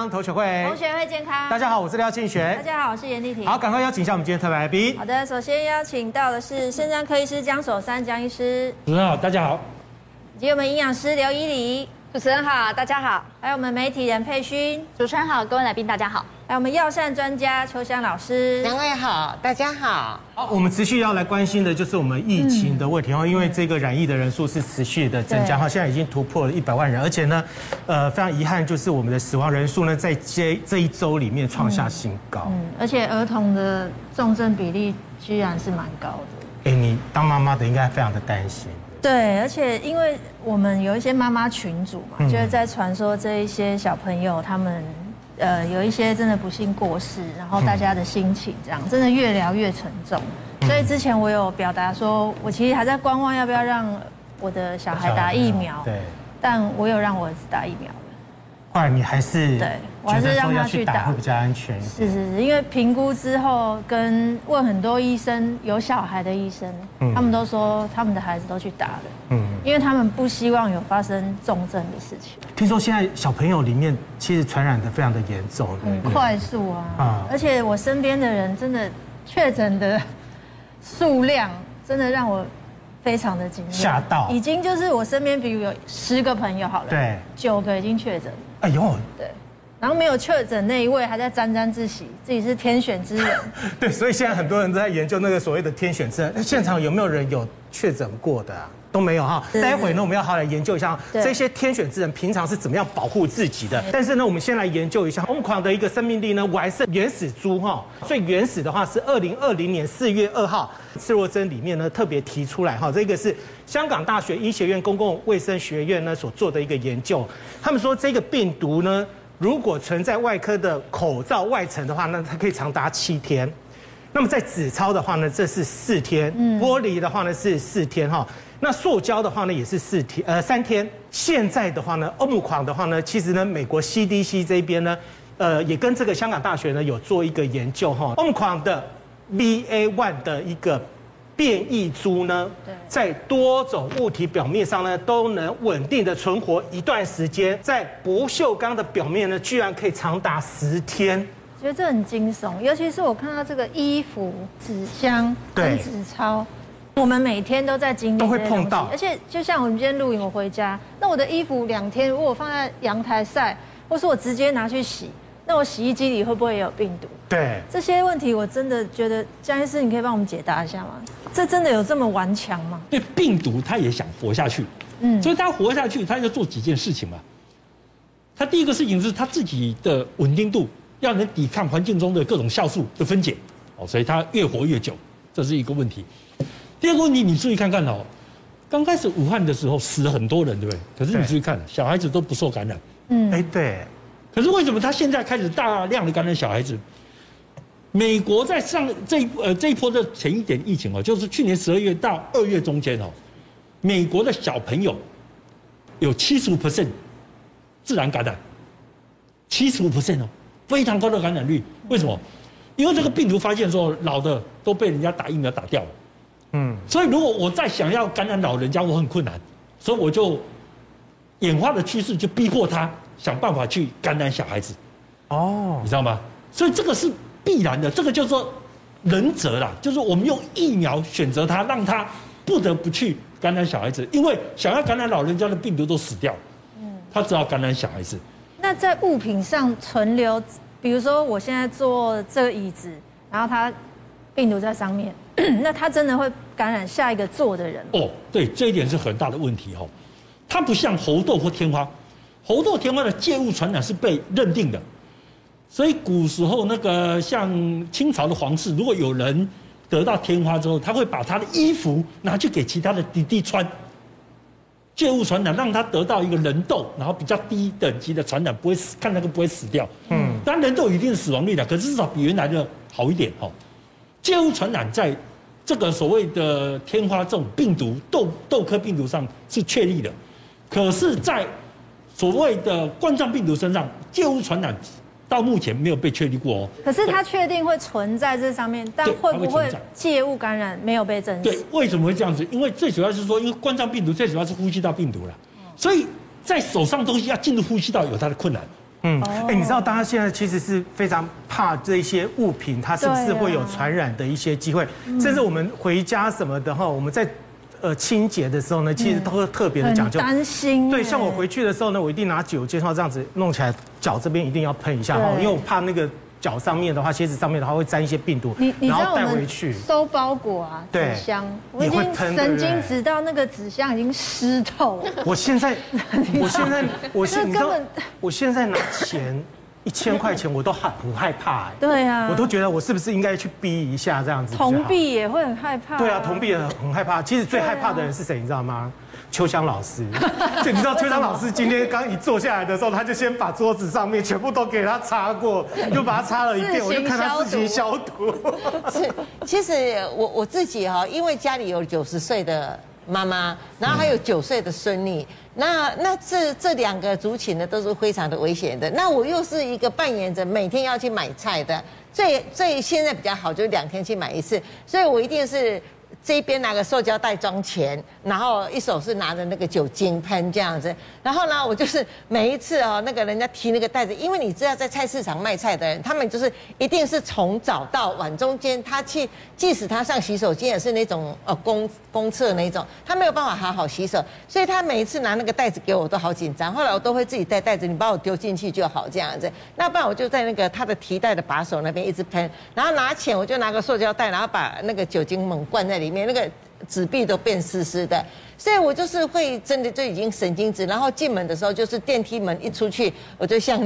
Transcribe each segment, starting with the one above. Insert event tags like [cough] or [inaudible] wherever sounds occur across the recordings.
康同学会，同学会健康。大家好，我是廖庆学。大家好，我是严丽婷。好，赶快邀请一下我们今天特别来宾。好的，首先邀请到的是肾脏科医师江守山江医师。主持人好，大家好。以及我们营养师刘依礼。主持人好，大家好。还有我们媒体人佩勋。主持人好，各位来宾大家好。还有我们药膳专家秋香老师。两位好，大家好。好，我们持续要来关心的就是我们疫情的问题哦，因为这个染疫的人数是持续的增加哈，现在已经突破了一百万人，而且呢，呃，非常遗憾就是我们的死亡人数呢，在这这一周里面创下新高。嗯，而且儿童的重症比例居然是蛮高的。哎，你当妈妈的应该非常的担心。对，而且因为我们有一些妈妈群组嘛，就是在传说这一些小朋友他们，呃，有一些真的不幸过世，然后大家的心情这样，真的越聊越沉重。所以之前我有表达说，我其实还在观望要不要让我的小孩打疫苗，对，但我有让我儿子打疫苗。后来你还是对，我还是让他去打，会比较安全。是是是，因为评估之后跟问很多医生，有小孩的医生，他们都说他们的孩子都去打了，嗯，因为他们不希望有发生重症的事情。听说现在小朋友里面其实传染的非常的严重，很快速啊，啊，而且我身边的人真的确诊的数量真的让我。非常的惊讶，吓到，已经就是我身边，比如有十个朋友好了，对，九个已经确诊，哎呦，对，然后没有确诊那一位还在沾沾自喜，自己是天选之人，[laughs] 对，所以现在很多人都在研究那个所谓的天选之人，那现场有没有人有确诊过的啊？都没有哈，待会呢，我们要好好来研究一下这些天选之人平常是怎么样保护自己的。但是呢，我们先来研究一下 Omicron 的一个生命力呢，我还是原始株哈，最原始的话是二零二零年四月二号，赤若针里面呢特别提出来哈，这个是香港大学医学院公共卫生学院呢所做的一个研究，他们说这个病毒呢，如果存在外科的口罩外层的话，那它可以长达七天，那么在纸钞的话呢，这是四天，玻璃的话呢是四天哈。那塑胶的话呢，也是四天，呃，三天。现在的话呢，Omicron 的话呢，其实呢，美国 CDC 这边呢，呃，也跟这个香港大学呢有做一个研究哈。Omicron 的 BA.1 的一个变异株呢，在多种物体表面上呢，都能稳定的存活一段时间，在不锈钢的表面呢，居然可以长达十天。觉得这很惊悚，尤其是我看到这个衣服、纸箱跟纸钞。我们每天都在经历，都会碰到。而且就像我们今天录影，我回家，那我的衣服两天如果我放在阳台晒，或是我直接拿去洗，那我洗衣机里会不会也有病毒？对，这些问题我真的觉得江医师，你可以帮我们解答一下吗？这真的有这么顽强吗？对，病毒它也想活下去，嗯，所以它活下去，它要做几件事情嘛。它第一个事情是它自己的稳定度要能抵抗环境中的各种酵素的分解，哦，所以它越活越久，这是一个问题。第二个问题，你注意看看哦，刚开始武汉的时候死了很多人，对不对？可是你注意看，小孩子都不受感染。嗯，哎，对。可是为什么他现在开始大量的感染小孩子？美国在上这一呃这一波的前一点疫情哦，就是去年十二月到二月中间哦，美国的小朋友有七十五 percent 自然感染，七十五 percent 哦，非常高的感染率。为什么？因为这个病毒发现说老的都被人家打疫苗打掉了。嗯，所以如果我再想要感染老人家，我很困难，所以我就演化的趋势就逼迫他想办法去感染小孩子，哦，你知道吗？所以这个是必然的，这个就是说人择啦，就是我们用疫苗选择他，让他不得不去感染小孩子，因为想要感染老人家的病毒都死掉，嗯，他只好感染小孩子。那在物品上存留，比如说我现在坐这个椅子，然后它病毒在上面。[clears throat] 那他真的会感染下一个坐的人哦？对，这一点是很大的问题哦。它不像猴痘或天花，猴痘、天花的介物传染是被认定的，所以古时候那个像清朝的皇室，如果有人得到天花之后，他会把他的衣服拿去给其他的弟弟穿，介物传染让他得到一个人痘，然后比较低等级的传染不会死，看那个不会死掉。嗯，当然人痘有一定死亡率的，可是至少比原来的好一点哈。介物传染在这个所谓的天花这种病毒痘痘科病毒上是确立的，可是，在所谓的冠状病毒身上，介物传染到目前没有被确立过哦。可是它确定会存在这上面，但会不会介物感染没有被证实？对，为什么会这样子？因为最主要是说，因为冠状病毒最主要是呼吸道病毒了，所以在手上东西要进入呼吸道有它的困难。嗯，哎，你知道大家现在其实是非常怕这些物品，它是不是会有传染的一些机会？甚至我们回家什么的话，我们在呃清洁的时候呢，其实都会特别的讲究，担心。对，像我回去的时候呢，我一定拿酒精，然后这样子弄起来，脚这边一定要喷一下哈，因为我怕那个。脚上面的话，鞋子上面的话会沾一些病毒，你你然后带回去收包裹啊，纸箱，我已经神经直到那个纸箱已经湿透了。我现在，[laughs] 我现在，我现你知道，我现在拿钱一千块钱，[laughs] 我都很很害怕哎。对啊，我都觉得我是不是应该去逼一下这样子。铜币也会很害怕。对啊，铜币也很害怕。其实最害怕的人是谁，你知道吗？秋香老师，[laughs] 就你知道秋香老师今天刚一坐下来的时候，他就先把桌子上面全部都给他擦过，又把它擦了一遍，我就看他自己消毒。是，其实我我自己哈，因为家里有九十岁的妈妈，然后还有九岁的孙女，那那这这两个族群呢都是非常的危险的。那我又是一个扮演着每天要去买菜的，最最现在比较好，就是两天去买一次，所以我一定是。这一边拿个塑胶袋装钱，然后一手是拿着那个酒精喷这样子，然后呢，我就是每一次哦，那个人家提那个袋子，因为你知道在菜市场卖菜的人，他们就是一定是从早到晚中间，他去，即使他上洗手间也是那种呃公公厕那种，他没有办法好好洗手，所以他每一次拿那个袋子给我，都好紧张。后来我都会自己带袋子，你把我丢进去就好这样子。那不然我就在那个他的提袋的把手那边一直喷，然后拿钱我就拿个塑胶袋，然后把那个酒精猛灌在里。里面那个纸币都变湿湿的，所以我就是会真的就已经神经质，然后进门的时候就是电梯门一出去，我就像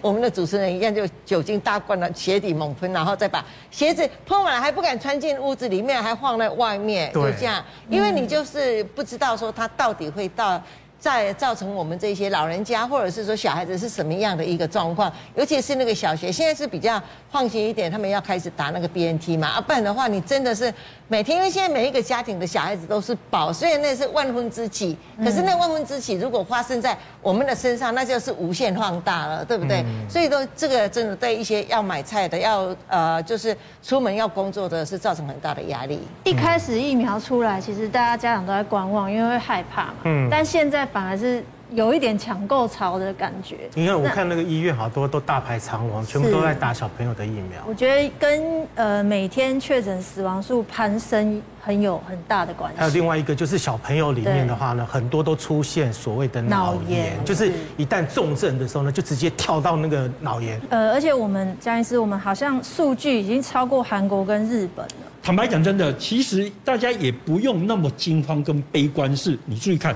我们的主持人一样，就酒精大灌了鞋底猛喷，然后再把鞋子喷完了还不敢穿进屋子里面，还放在外面，就这样，因为你就是不知道说它到底会到。在造成我们这些老人家或者是说小孩子是什么样的一个状况，尤其是那个小学，现在是比较放心一点，他们要开始打那个 BNT 嘛，啊，不然的话你真的是每天，因为现在每一个家庭的小孩子都是宝，虽然那是万分之几，可是那万分之几如果发生在我们的身上，那就是无限放大了，对不对？所以都这个真的对一些要买菜的，要呃就是出门要工作的是造成很大的压力。一开始疫苗出来，其实大家家长都在观望，因为会害怕嘛。嗯。但现在。反而是有一点抢购潮的感觉。你看，我看那个医院好多都大排长龙，全部都在打小朋友的疫苗。我觉得跟呃每天确诊死亡数攀升很有很大的关系。还有另外一个就是小朋友里面的话呢，很多都出现所谓的脑炎，就是一旦重症的时候呢，就直接跳到那个脑炎。呃，而且我们江医师，我们好像数据已经超过韩国跟日本了。坦白讲，真的，其实大家也不用那么惊慌跟悲观。是，你注意看。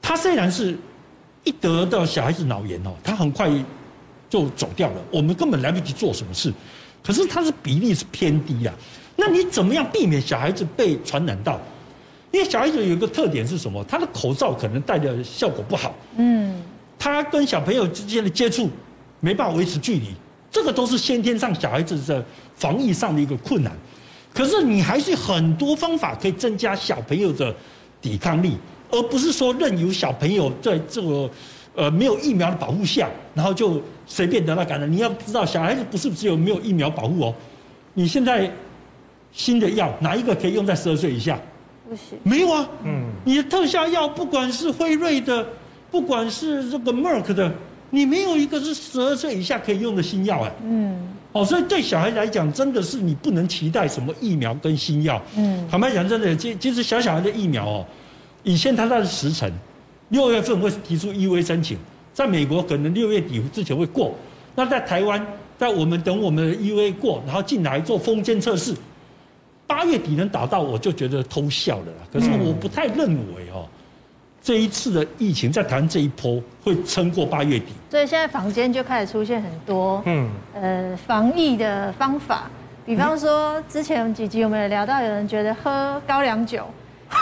他虽然是一得到小孩子脑炎哦，他很快就走掉了，我们根本来不及做什么事。可是他是比例是偏低啊，那你怎么样避免小孩子被传染到？因为小孩子有一个特点是什么？他的口罩可能戴的效果不好，嗯，他跟小朋友之间的接触没办法维持距离，这个都是先天上小孩子的防疫上的一个困难。可是你还是很多方法可以增加小朋友的抵抗力。而不是说任由小朋友在这个呃没有疫苗的保护下，然后就随便得到感染。你要知道，小孩子不是只有没有疫苗保护哦。你现在新的药哪一个可以用在十二岁以下？不行，没有啊。嗯，你的特效药，不管是辉瑞的，不管是这个 Merck 的，你没有一个是十二岁以下可以用的新药哎。嗯。哦，所以对小孩来讲，真的是你不能期待什么疫苗跟新药。嗯。坦白讲，真的，其其实小小孩的疫苗哦。以前它的时程，六月份会提出 EUA 申请，在美国可能六月底之前会过。那在台湾，在我们等我们的 EUA 过，然后进来做封间测试，八月底能打到，我就觉得偷笑了啦。可是我不太认为哦，这一次的疫情在台湾这一波会撑过八月底。所以现在房间就开始出现很多嗯呃防疫的方法，比方说之前几集我们有聊到，有人觉得喝高粱酒。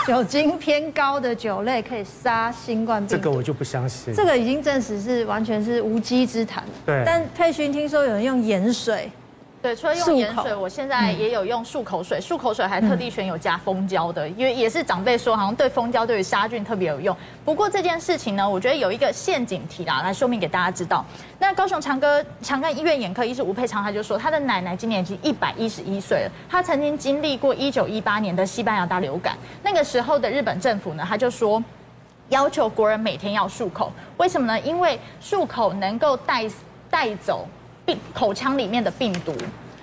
酒精偏高的酒类可以杀新冠病毒，这个我就不相信。这个已经证实是完全是无稽之谈。对。但佩勋听说有人用盐水。对，除了用盐水，我现在也有用漱口水。漱口水还特地选有加蜂胶的，因为也是长辈说好像对蜂胶对于杀菌特别有用。不过这件事情呢，我觉得有一个陷阱题啦，来说明给大家知道。那高雄长庚长庚医院眼科医师吴佩昌他就说，他的奶奶今年已经一百一十一岁了，他曾经经历过一九一八年的西班牙大流感，那个时候的日本政府呢，他就说。要求国人每天要漱口。为什么呢？因为漱口能够带带走病口腔里面的病毒。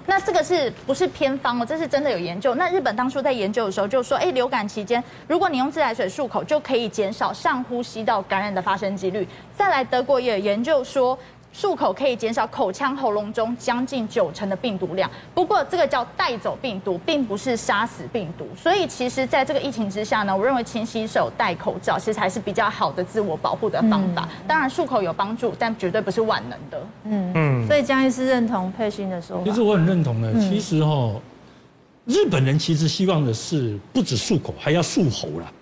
那这个是不是偏方哦？这是真的有研究。那日本当初在研究的时候就说，哎，流感期间如果你用自来水漱口，就可以减少上呼吸道感染的发生几率。再来，德国也有研究说。漱口可以减少口腔喉咙中将近九成的病毒量，不过这个叫带走病毒，并不是杀死病毒。所以其实，在这个疫情之下呢，我认为勤洗手、戴口罩，其实还是比较好的自我保护的方法。当然，漱口有帮助，但绝对不是万能的。嗯嗯。所以江医师认同佩欣的说法。其实我很认同的。其实哈，日本人其实希望的是不止漱口，还要漱喉啦。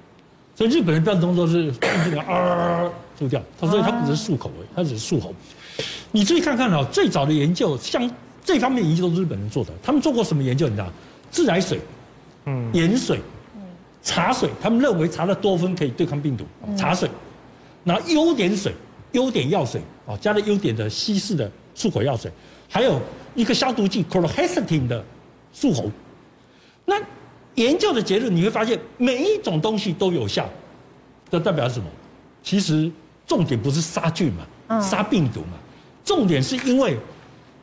所以日本人标准动作是这个啊漱掉，他说他不只是漱口而已，他只是漱喉。你注意看看哦，最早的研究，像这方面研究都是日本人做的。他们做过什么研究？你知道？自来水、嗯，盐水、茶水，他们认为茶的多酚可以对抗病毒。茶水，然后优点水、优点药水，哦，加了优点的稀释的漱口药水，还有一个消毒剂 chlorhexidine 的漱口。那研究的结论你会发现，每一种东西都有效。这代表什么？其实重点不是杀菌嘛。杀病毒嘛，重点是因为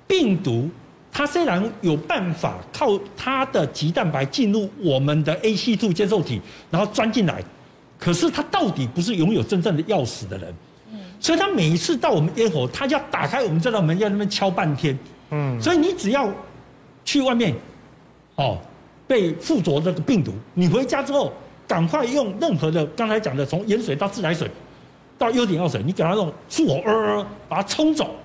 病毒它虽然有办法靠它的棘蛋白进入我们的 ACE2 接受体，然后钻进来，可是它到底不是拥有真正的钥匙的人，所以它每一次到我们咽喉，它要打开我们这道门，要那边敲半天，嗯，所以你只要去外面，哦，被附着这个病毒，你回家之后赶快用任何的刚才讲的从盐水到自来水。到优点药水，你给它用漱口，呃，把它冲走，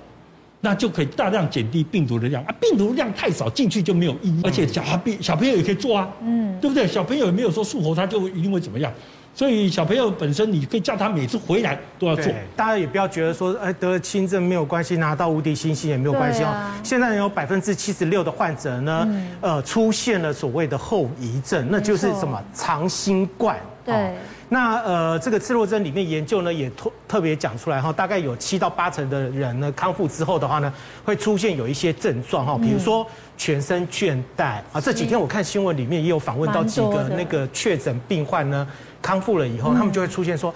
那就可以大量减低病毒的量啊。病毒量太少，进去就没有意义。而且小孩小朋友也可以做啊，嗯，对不对？小朋友也没有说术后他就一定会怎么样，所以小朋友本身你可以叫他每次回来都要做。大家也不要觉得说，哎，得了轻症没有关系，拿到无敌星星也没有关系哦。啊、现在有百分之七十六的患者呢，嗯、呃，出现了所谓的后遗症，那就是什么长新冠。对。那呃，这个刺若针里面研究呢，也特特别讲出来哈，大概有七到八成的人呢，康复之后的话呢，会出现有一些症状哈，比如说全身倦怠啊。这几天我看新闻里面也有访问到几个那个确诊病患呢，康复了以后，他们就会出现说，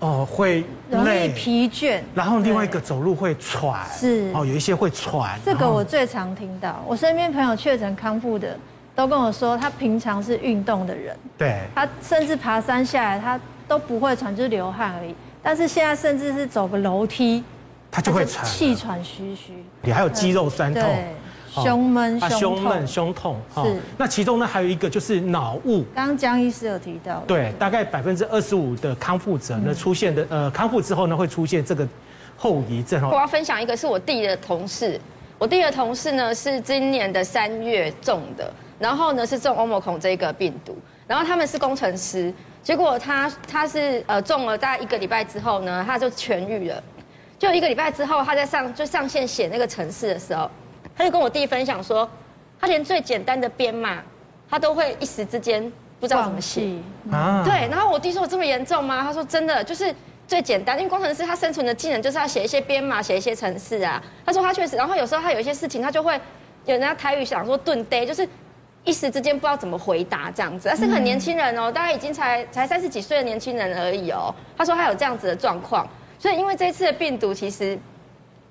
哦，会累、疲倦，然后另外一个走路会喘，是哦，有一些会喘。这个我最常听到，我身边朋友确诊康复的。都跟我说，他平常是运动的人，对，他甚至爬山下来，他都不会喘，就是流汗而已。但是现在甚至是走个楼梯，他就会喘，气喘吁吁。你还有肌肉酸痛，胸闷、胸闷、胸痛。是。那其中呢，还有一个就是脑雾。刚刚江医师有提到，对，大概百分之二十五的康复者呢，出现的呃康复之后呢，会出现这个后遗症。我要分享一个是我弟的同事，我弟的同事呢是今年的三月中的。然后呢，是中欧盟孔这个病毒，然后他们是工程师，结果他他是呃中了大概一个礼拜之后呢，他就痊愈了，就一个礼拜之后，他在上就上线写那个程式的时候，他就跟我弟分享说，他连最简单的编码，他都会一时之间不知道怎么写啊，对，然后我弟说我这么严重吗？他说真的，就是最简单，因为工程师他生存的技能就是要写一些编码，写一些程式啊，他说他确实，然后有时候他有一些事情，他就会有人家台语想说顿呆，就是。一时之间不知道怎么回答这样子，他是个很年轻人哦，大概已经才才三十几岁的年轻人而已哦。他说他有这样子的状况，所以因为这次的病毒，其实，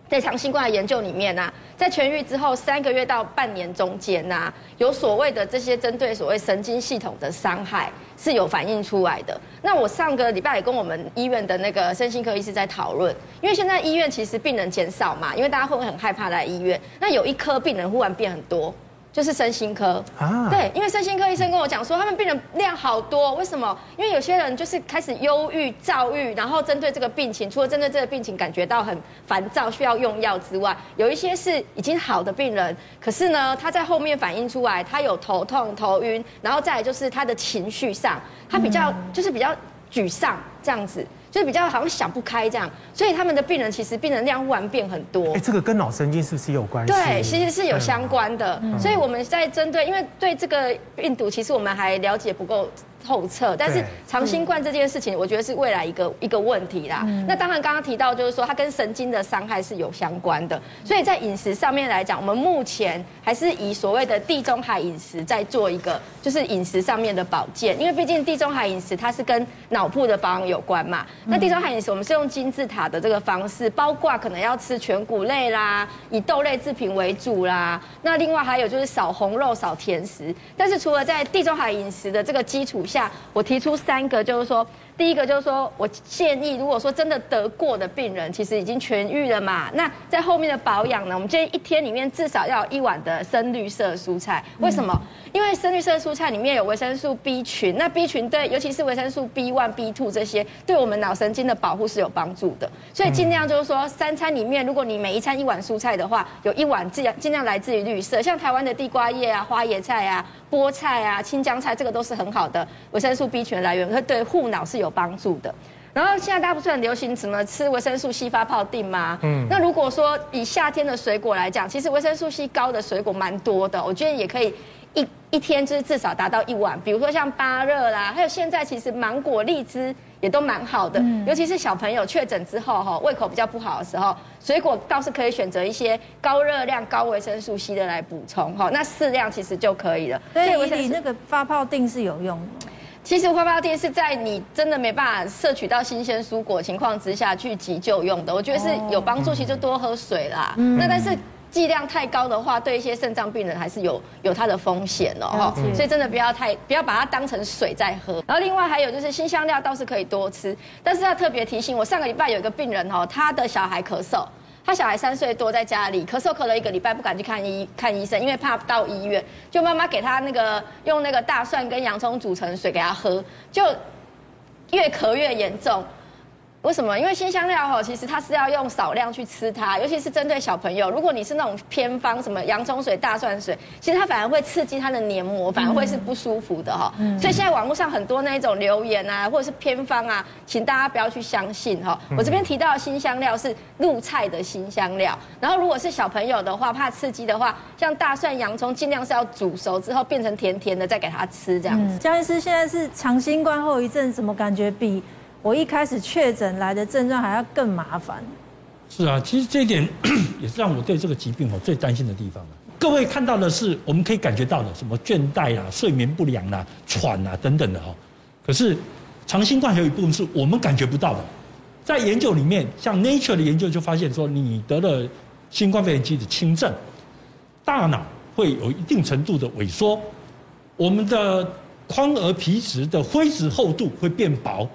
在长新冠的研究里面呐，在痊愈之后三个月到半年中间呐，有所谓的这些针对所谓神经系统的伤害是有反映出来的。那我上个礼拜也跟我们医院的那个身心科医师在讨论，因为现在医院其实病人减少嘛，因为大家会不会很害怕来医院？那有一科病人忽然变很多。就是身心科啊，对，因为身心科医生跟我讲说，他们病人量好多，为什么？因为有些人就是开始忧郁、躁郁，然后针对这个病情，除了针对这个病情感觉到很烦躁，需要用药之外，有一些是已经好的病人，可是呢，他在后面反映出来，他有头痛、头晕，然后再来就是他的情绪上，他比较就是比较沮丧这样子。就比较好像想不开这样，所以他们的病人其实病人量忽然变很多。哎，这个跟脑神经是不是有关系？对，其实是有相关的。所以我们在针对，因为对这个病毒，其实我们还了解不够。透彻，但是长新冠这件事情，我觉得是未来一个一个问题啦。那当然，刚刚提到就是说，它跟神经的伤害是有相关的。所以在饮食上面来讲，我们目前还是以所谓的地中海饮食在做一个，就是饮食上面的保健。因为毕竟地中海饮食它是跟脑部的保养有关嘛。那地中海饮食我们是用金字塔的这个方式，包括可能要吃全谷类啦，以豆类制品为主啦。那另外还有就是少红肉、少甜食。但是除了在地中海饮食的这个基础下，我提出三个，就是说。第一个就是说，我建议，如果说真的得过的病人，其实已经痊愈了嘛，那在后面的保养呢，我们建议一天里面至少要有一碗的深绿色蔬菜。为什么？因为深绿色蔬菜里面有维生素 B 群，那 B 群对，尤其是维生素 B one、B two 这些，对我们脑神经的保护是有帮助的。所以尽量就是说，三餐里面，如果你每一餐一碗蔬菜的话，有一碗尽量尽量来自于绿色，像台湾的地瓜叶啊、花椰菜啊。菠菜啊、青江菜，这个都是很好的维生素 B 群来源，会对护脑是有帮助的。然后现在大家不是很流行什么吃维生素 C 发泡定吗？嗯，那如果说以夏天的水果来讲，其实维生素 C 高的水果蛮多的，我觉得也可以一一天就是至少达到一碗，比如说像芭乐啦，还有现在其实芒果、荔枝。也都蛮好的，尤其是小朋友确诊之后哈，胃口比较不好的时候，水果倒是可以选择一些高热量、高维生素 C 的来补充哈，那适量其实就可以了。所以你那个发泡定是有用的。其实发泡定是在你真的没办法摄取到新鲜蔬果情况之下去急救用的，我觉得是有帮助。其实就多喝水啦。嗯那但是。剂量太高的话，对一些肾脏病人还是有有它的风险哦，哈，所以真的不要太不要把它当成水在喝。然后另外还有就是新香料倒是可以多吃，但是要特别提醒，我上个礼拜有一个病人哦，他的小孩咳嗽，他小孩三岁多在家里咳嗽咳了一个礼拜，不敢去看医看医生，因为怕到医院，就妈妈给他那个用那个大蒜跟洋葱煮成水给他喝，就越咳越严重。为什么？因为新香料哈，其实它是要用少量去吃它，尤其是针对小朋友。如果你是那种偏方，什么洋葱水、大蒜水，其实它反而会刺激它的黏膜，反而会是不舒服的哈。嗯、所以现在网络上很多那一种留言啊，或者是偏方啊，请大家不要去相信哈。我这边提到的新香料是入菜的新香料，然后如果是小朋友的话，怕刺激的话，像大蒜、洋葱，尽量是要煮熟之后变成甜甜的，再给他吃这样子。江医师现在是长新冠后遗症，怎么感觉比？我一开始确诊来的症状还要更麻烦。是啊，其实这一点 [coughs] 也是让我对这个疾病哦最担心的地方。各位看到的是我们可以感觉到的，什么倦怠啊、睡眠不良啊、喘啊等等的哈。可是长新冠还有一部分是我们感觉不到的。在研究里面，像 Nature 的研究就发现说，你得了新冠肺炎期的轻症，大脑会有一定程度的萎缩，我们的眶额皮质的灰质厚度会变薄。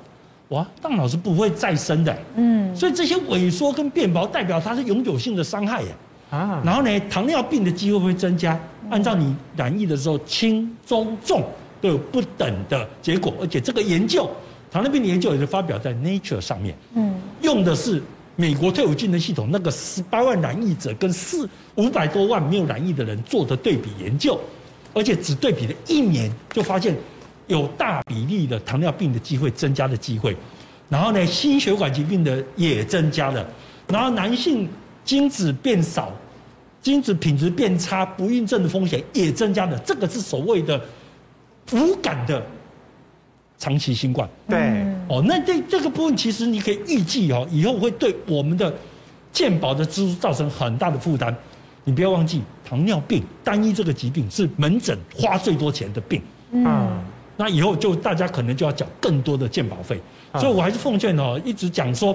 哇，大脑是不会再生的，嗯，所以这些萎缩跟变薄代表它是永久性的伤害耶，啊，然后呢，糖尿病的机会会增加，按照你染疫的时候轻、中、重都有不等的结果，而且这个研究，糖尿病的研究也是发表在 Nature 上面，嗯，用的是美国退伍军人系统那个十八万染疫者跟四五百多万没有染疫的人做的对比研究，而且只对比了一年就发现。有大比例的糖尿病的机会增加的机会，然后呢，心血管疾病的也增加了，然后男性精子变少，精子品质变差，不孕症的风险也增加了。这个是所谓的无感的长期新冠。对，哦，那这这个部分其实你可以预计哦，以后会对我们的健保的支出造成很大的负担。你不要忘记，糖尿病单一这个疾病是门诊花最多钱的病。嗯。那以后就大家可能就要缴更多的健保费，所以我还是奉劝哦，一直讲说，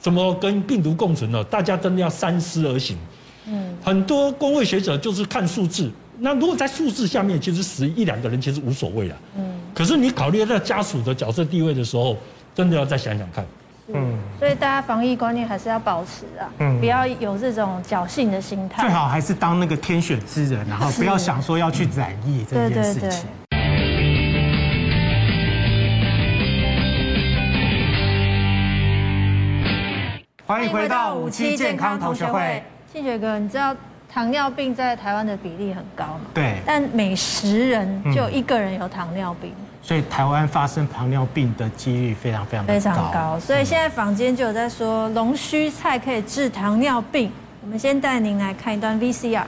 怎么跟病毒共存呢？大家真的要三思而行。嗯，很多公卫学者就是看数字，那如果在数字下面，其实死一两个人其实无所谓了。嗯，可是你考虑到家属的角色地位的时候，真的要再想想看。嗯，所以大家防疫观念还是要保持啊，嗯，不要有这种侥幸的心态。最好还是当那个天选之人，然后不要想说要去染疫这件事情。欢迎回到五期健康同学会。庆学哥，你知道糖尿病在台湾的比例很高吗？对。但每十人就有一个人有糖尿病。嗯、所以台湾发生糖尿病的几率非常非常。非常高。所以现在坊间就有在说龙须菜可以治糖尿病。我们先带您来看一段 VCR。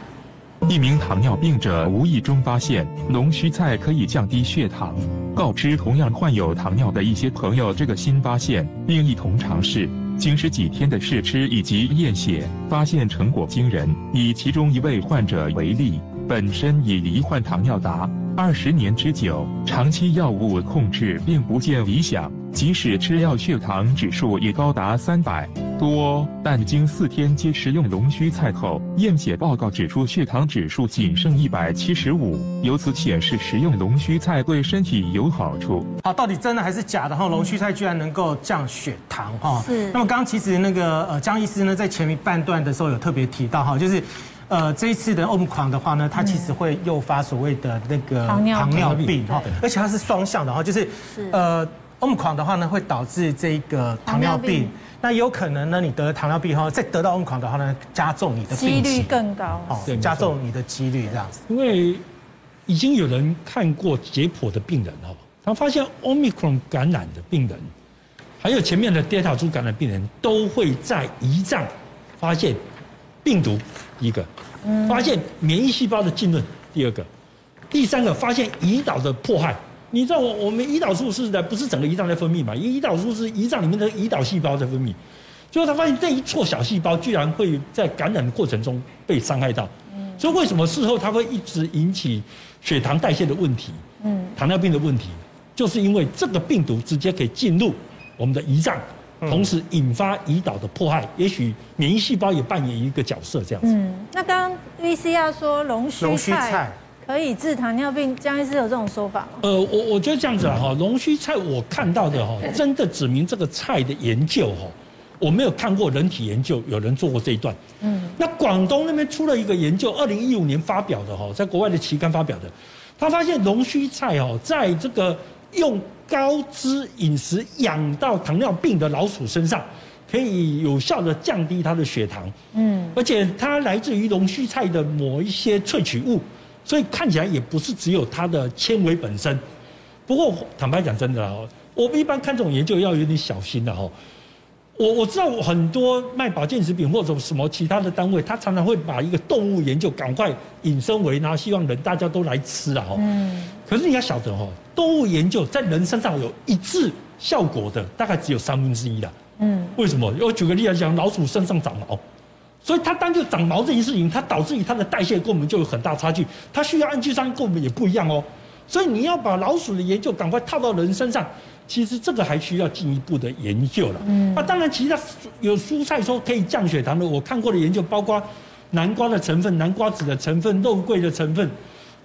一名糖尿病者无意中发现龙须菜可以降低血糖，告知同样患有糖尿的一些朋友这个新发现，并一同尝试。经十几天的试吃以及验血，发现成果惊人。以其中一位患者为例，本身已罹患糖尿病，二十年之久，长期药物控制并不见理想，即使吃药，血糖指数也高达三百多。但经四天皆食用龙须菜后，验血报告指出血糖指数仅剩一百七十五，由此显示食用龙须菜对身体有好处。好，到底真的还是假的？哈，龙须菜居然能够降血糖哈？是。那么刚刚其实那个呃江医师呢，在前面半段的时候有特别提到哈，就是。呃，这一次的欧姆狂的话呢，它其实会诱发所谓的那个糖尿病。哈，而且它是双向的哈，就是呃，欧姆狂的话呢，会导致这个糖尿病，那有可能呢，你得了糖尿病后，再得到欧姆狂的话呢，加重你的几率更高，哦，加重你的几率这样子。因为已经有人看过解剖的病人哈，他发现欧米狂感染的病人，还有前面的 Delta 株感染病人，都会在胰脏发现病毒。一个，发现免疫细胞的浸润；第二个，第三个发现胰岛的迫害。你知道我我们胰岛素是在，不是整个胰脏在分泌嘛？因为胰岛素是胰脏里面的胰岛细胞在分泌。最后他发现这一撮小细胞居然会在感染的过程中被伤害到。所以为什么事后它会一直引起血糖代谢的问题？嗯，糖尿病的问题，就是因为这个病毒直接可以进入我们的胰脏。同时引发胰岛的迫害，也许免疫细胞也扮演一个角色，这样子。嗯，那刚刚 VCR 说龙须菜可以治糖尿病，江医师有这种说法吗？呃，我我觉得这样子啊，哈，龙须菜我看到的哈，[laughs] 真的指明这个菜的研究哈，我没有看过人体研究，有人做过这一段。嗯，那广东那边出了一个研究，二零一五年发表的哈，在国外的期刊发表的，他发现龙须菜哦，在这个用。高脂饮食养到糖尿病的老鼠身上，可以有效的降低它的血糖。嗯，而且它来自于龙须菜的某一些萃取物，所以看起来也不是只有它的纤维本身。不过坦白讲，真的哦，我们一般看这种研究要有点小心的哦。我我知道很多卖保健食品或者什么其他的单位，他常常会把一个动物研究赶快引申为，然后希望人大家都来吃啊。嗯。可是你要晓得哦，动物研究在人身上有一致效果的，大概只有三分之一了。嗯。为什么？我举个例来讲，老鼠身上长毛，所以它单就长毛这件事情，它导致于它的代谢跟我们就有很大差距，它需要氨基酸跟我们也不一样哦。所以你要把老鼠的研究赶快套到人身上。其实这个还需要进一步的研究了。嗯，那当然，其他有蔬菜说可以降血糖的，我看过的研究包括南瓜的成分、南瓜籽的成分、肉桂的成分，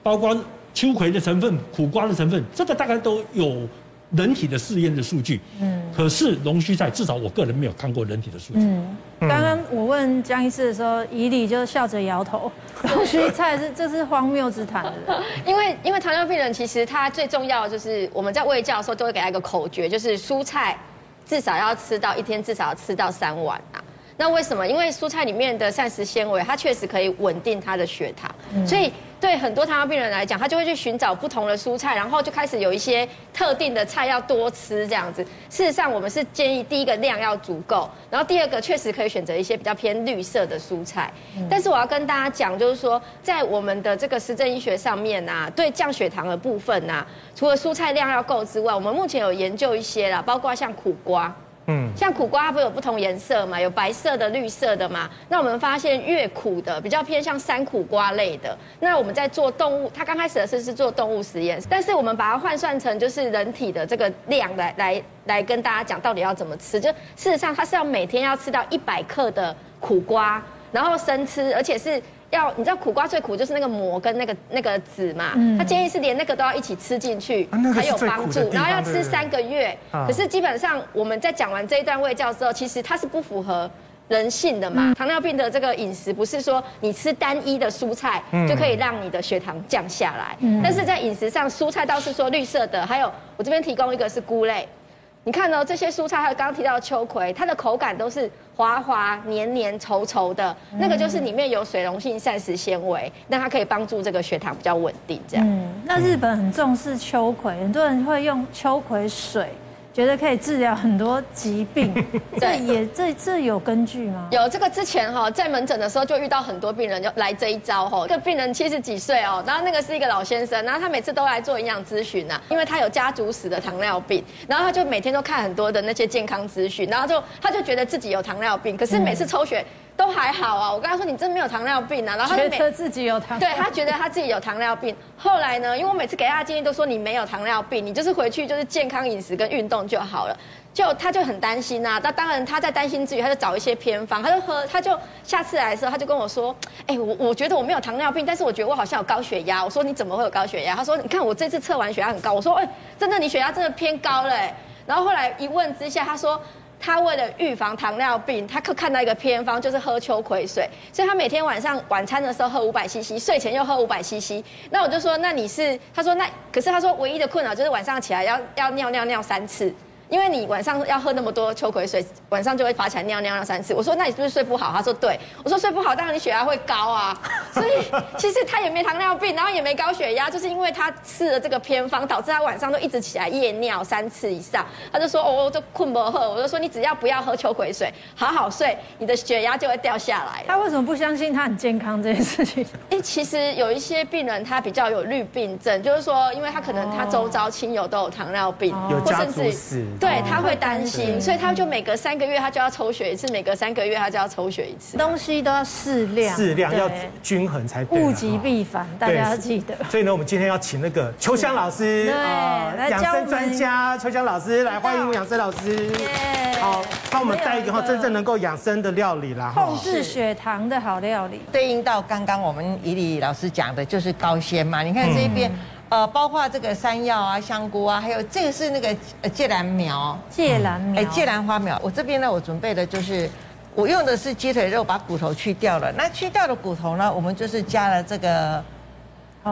包括秋葵的成分、苦瓜的成分，这个大概都有。人体的试验的数据，嗯，可是龙须菜至少我个人没有看过人体的数据。嗯，刚刚我问江医师的时候，以礼就笑着摇头，[laughs] 龙须菜是这是荒谬之谈。因为因为糖尿病人其实他最重要的就是我们在喂教的时候都会给他一个口诀，就是蔬菜至少要吃到一天至少要吃到三碗啊。那为什么？因为蔬菜里面的膳食纤维，它确实可以稳定他的血糖，嗯、所以对很多糖尿病人来讲，他就会去寻找不同的蔬菜，然后就开始有一些特定的菜要多吃这样子。事实上，我们是建议第一个量要足够，然后第二个确实可以选择一些比较偏绿色的蔬菜。嗯、但是我要跟大家讲，就是说在我们的这个实证医学上面啊，对降血糖的部分啊，除了蔬菜量要够之外，我们目前有研究一些啦，包括像苦瓜。嗯，像苦瓜它不有不同颜色嘛，有白色的、绿色的嘛。那我们发现越苦的比较偏向山苦瓜类的。那我们在做动物，它刚开始的是是做动物实验，但是我们把它换算成就是人体的这个量来来来跟大家讲到底要怎么吃。就事实上它是要每天要吃到一百克的苦瓜，然后生吃，而且是。要你知道苦瓜最苦就是那个膜跟那个那个籽嘛，嗯、他建议是连那个都要一起吃进去，才、啊那个、有帮助。然后要吃三个月，可是基本上我们在讲完这一段卫教之后，其实它是不符合人性的嘛。嗯、糖尿病的这个饮食不是说你吃单一的蔬菜就可以让你的血糖降下来，嗯、但是在饮食上蔬菜倒是说绿色的，还有我这边提供一个是菇类。你看哦，这些蔬菜还有刚刚提到的秋葵，它的口感都是滑滑、黏黏、稠稠的，那个就是里面有水溶性膳食纤维，那它可以帮助这个血糖比较稳定。这样。嗯，那日本很重视秋葵，很多人会用秋葵水。觉得可以治疗很多疾病，[laughs] 这也这这有根据吗？有这个之前哈，在门诊的时候就遇到很多病人就来这一招哈。这个病人七十几岁哦，然后那个是一个老先生，然后他每次都来做营养咨询呐，因为他有家族史的糖尿病，然后他就每天都看很多的那些健康资讯，然后就他就觉得自己有糖尿病，可是每次抽血。都还好啊。我跟他说你真没有糖尿病啊，然后他觉得自己有糖尿病，对他觉得他自己有糖尿病。后来呢，因为我每次给他建议都说你没有糖尿病，你就是回去就是健康饮食跟运动就好了。就他就很担心呐，那当然他在担心之余，他就找一些偏方，他就喝，他就下次来的时候他就跟我说，哎，我我觉得我没有糖尿病，但是我觉得我好像有高血压。我说你怎么会有高血压？他说你看我这次测完血压很高。我说哎，真的你血压真的偏高了。然后后来一问之下，他说。他为了预防糖尿病，他可看到一个偏方，就是喝秋葵水，所以他每天晚上晚餐的时候喝五百 CC，睡前又喝五百 CC。那我就说，那你是？他说那可是他说唯一的困扰就是晚上起来要要尿尿尿三次。因为你晚上要喝那么多秋葵水，晚上就会爬起来尿尿尿三次。我说那你是不是睡不好？他说对。我说睡不好，当然你血压会高啊。所以其实他也没糖尿病，然后也没高血压，就是因为他吃了这个偏方，导致他晚上都一直起来夜尿三次以上。他就说哦，就困不喝。我就说你只要不要喝秋葵水，好好睡，你的血压就会掉下来。他为什么不相信他很健康这件事情？[laughs] 哎，其实有一些病人他比较有绿病症，就是说因为他可能他周遭亲友都有糖尿病，有家族史。对，他会担心，所以他就每隔三个月他就要抽血一次，每隔三个月他就要抽血一次。东西都要适量，适量要均衡才对。物极必反，大家要记得。所以呢，我们今天要请那个秋香老师，对，养生专家秋香老师来欢迎养生老师。好，帮我们带一个哈真正能够养生的料理啦，控制血糖的好料理。对应到刚刚我们怡里老师讲的，就是高纤嘛。你看这一边。呃，包括这个山药啊、香菇啊，还有这个是那个呃芥兰苗，芥兰苗，哎，芥兰花苗。我这边呢，我准备的就是，我用的是鸡腿肉，把骨头去掉了。那去掉的骨头呢，我们就是加了这个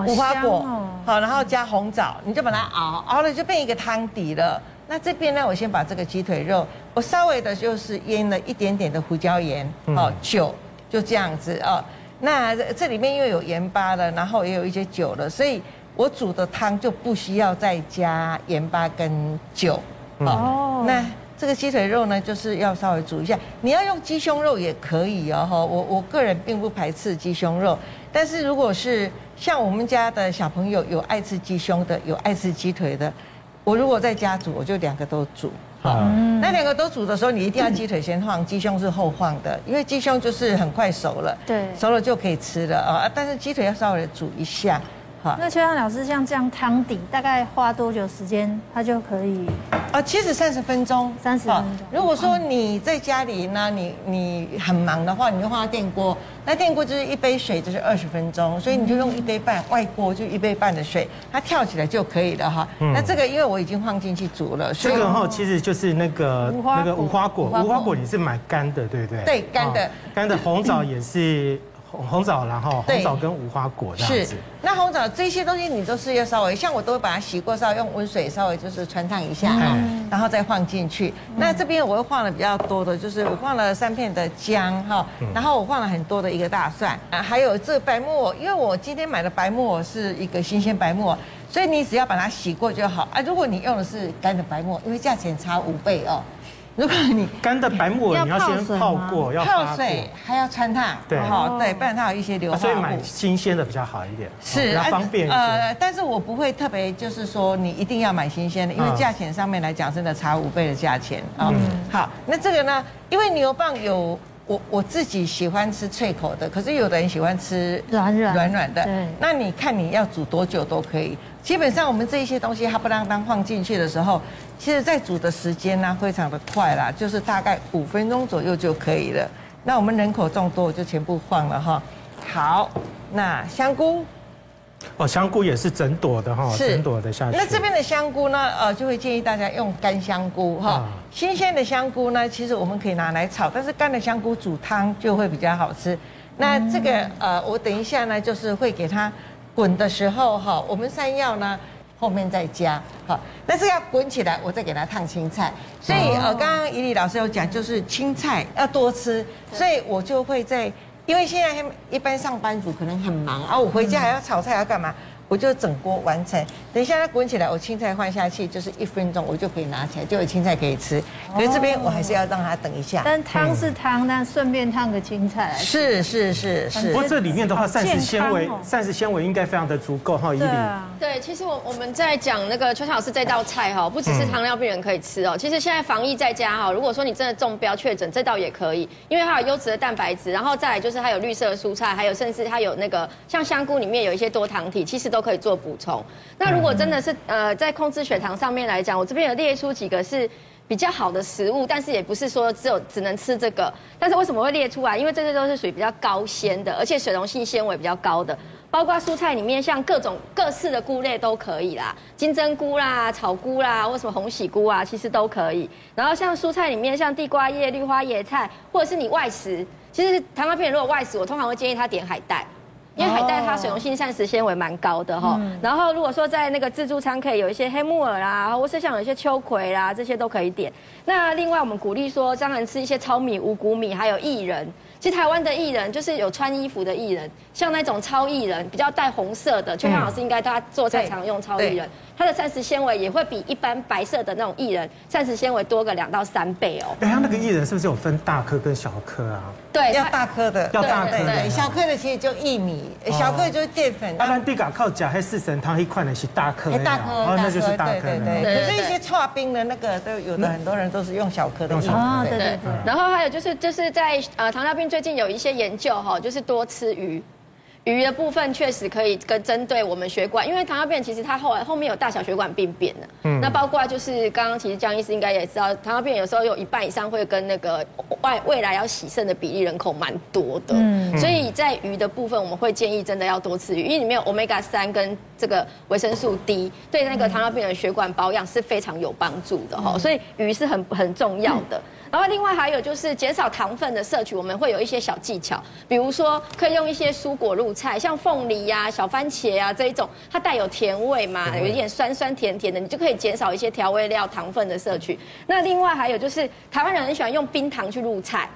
无花果，好，然后加红枣，你就把它熬，熬了就变一个汤底了。那这边呢，我先把这个鸡腿肉，我稍微的就是腌了一点点的胡椒盐，哦，酒，就这样子哦。那这里面因为有盐巴了，然后也有一些酒了，所以。我煮的汤就不需要再加盐巴跟酒，哦。那这个鸡腿肉呢，就是要稍微煮一下。你要用鸡胸肉也可以哦，哈。我我个人并不排斥鸡胸肉，但是如果是像我们家的小朋友有爱吃鸡胸的，有爱吃鸡腿的，我如果在家煮，我就两个都煮。好，那两个都煮的时候，你一定要鸡腿先放，鸡胸是后放的，因为鸡胸就是很快熟了，对，熟了就可以吃了啊。但是鸡腿要稍微煮一下。那秋香老师像这样汤底大概花多久时间，它就可以？啊，其实三十分钟，三十分钟。如果说你在家里呢，你你很忙的话，你就放在电锅。那电锅就是一杯水就是二十分钟，所以你就用一杯半，外锅就一杯半的水，它跳起来就可以了哈。那这个因为我已经放进去煮了，这个哈其实就是那个那个无花果，无花果你是买干的，对不对？对，干的，干的红枣也是。红红枣，然后红枣跟无花果这样子。是，那红枣这些东西你都是要稍微，像我都会把它洗过，稍微用温水稍微就是穿烫一下，嗯、然后再放进去。嗯、那这边我会放了比较多的，就是我放了三片的姜哈，然后我放了很多的一个大蒜啊，还有这白木耳，因为我今天买的白木耳是一个新鲜白木耳，所以你只要把它洗过就好啊。如果你用的是干的白木耳，因为价钱差五倍哦。如果你干的白木耳，你要先泡过，要泡水，还要穿烫，对，哈，对，不然它有一些硫化物。所以买新鲜的比较好一点，是比较方便。呃，但是我不会特别就是说你一定要买新鲜的，因为价钱上面来讲真的差五倍的价钱啊。好，那这个呢，因为牛蒡有我我自己喜欢吃脆口的，可是有的人喜欢吃软软软软的，对，那你看你要煮多久都可以。基本上我们这一些东西，它不当当放进去的时候，其实在煮的时间呢非常的快啦，就是大概五分钟左右就可以了。那我们人口众多，我就全部放了哈。好，那香菇，哦，香菇也是整朵的哈，整朵的下去。那这边的香菇呢，呃，就会建议大家用干香菇哈。新鲜的香菇呢，其实我们可以拿来炒，但是干的香菇煮汤就会比较好吃。那这个呃，我等一下呢，就是会给它。滚的时候哈，我们山药呢后面再加，好，但是要滚起来，我再给它烫青菜。所以呃，刚刚怡丽老师有讲，就是青菜要多吃，所以我就会在，因为现在一般上班族可能很忙啊，我回家还要炒菜要干嘛？我就整锅完成。等一下它滚起来，我青菜换下去，就是一分钟，我就可以拿起来，就有青菜可以吃。可是这边我还是要让它等一下。但汤是汤，但顺便烫个青菜。是是是是。不过这里面的话，膳食纤维，膳食纤维应该非常的足够哈。伊俐。对，其实我我们在讲那个邱老师这道菜哈，[laughs] 不只是糖尿病人可以吃哦。其实现在防疫在家哈，如果说你真的中标确诊，这道也可以，因为它有优质的蛋白质，然后再来就是它有绿色的蔬菜，还有甚至它有那个像香菇里面有一些多糖体，其实都可以做补充。那如果真的是呃在控制血糖上面来讲，我这边有列出几个是比较好的食物，但是也不是说只有只能吃这个。但是为什么会列出来？因为这些都是属于比较高纤的，而且水溶性纤维比较高的。包括蔬菜里面，像各种各式的菇类都可以啦，金针菇啦、草菇啦，或什么红喜菇啊，其实都可以。然后像蔬菜里面，像地瓜叶、绿花椰菜，或者是你外食，其实糖尿病人如果外食，我通常会建议他点海带，因为海带它水溶性膳食纤维蛮高的哈。然后如果说在那个自助餐可以有一些黑木耳啦，或是像有一些秋葵啦，这些都可以点。那另外我们鼓励说，当然吃一些糙米、五谷米，还有薏仁。其实台湾的艺人就是有穿衣服的艺人，像那种超艺人，比较带红色的，邱老师应该他做菜常用超艺人，它的膳食纤维也会比一般白色的那种艺人膳食纤维多个两到三倍哦。哎，他那个艺人是不是有分大颗跟小颗啊？对，要大颗的，要大颗的，小颗的其实就薏米，小颗就是淀粉。一般地嘎靠甲黑四神汤一块呢是大颗，大颗，那就是大颗。对对对。可是一些剉冰的那个都有的，很多人都是用小颗的。哦，对对对。然后还有就是就是在呃糖尿病最最近有一些研究哈，就是多吃鱼。鱼的部分确实可以跟针对我们血管，因为糖尿病其实它后来后面有大小血管病变的，嗯，那包括就是刚刚其实江医师应该也知道，糖尿病有时候有一半以上会跟那个外未来要洗肾的比例人口蛮多的，嗯，所以在鱼的部分我们会建议真的要多吃鱼，因为里面有 Omega 三跟这个维生素 D，对那个糖尿病的血管保养是非常有帮助的哈，所以鱼是很很重要的。然后另外还有就是减少糖分的摄取，我们会有一些小技巧，比如说可以用一些蔬果入菜，像凤梨呀、啊、小番茄呀、啊、这一种，它带有甜味嘛，有一点酸酸甜甜的，你就可以减少一些调味料糖分的摄取。那另外还有就是台湾人很喜欢用冰糖去入菜。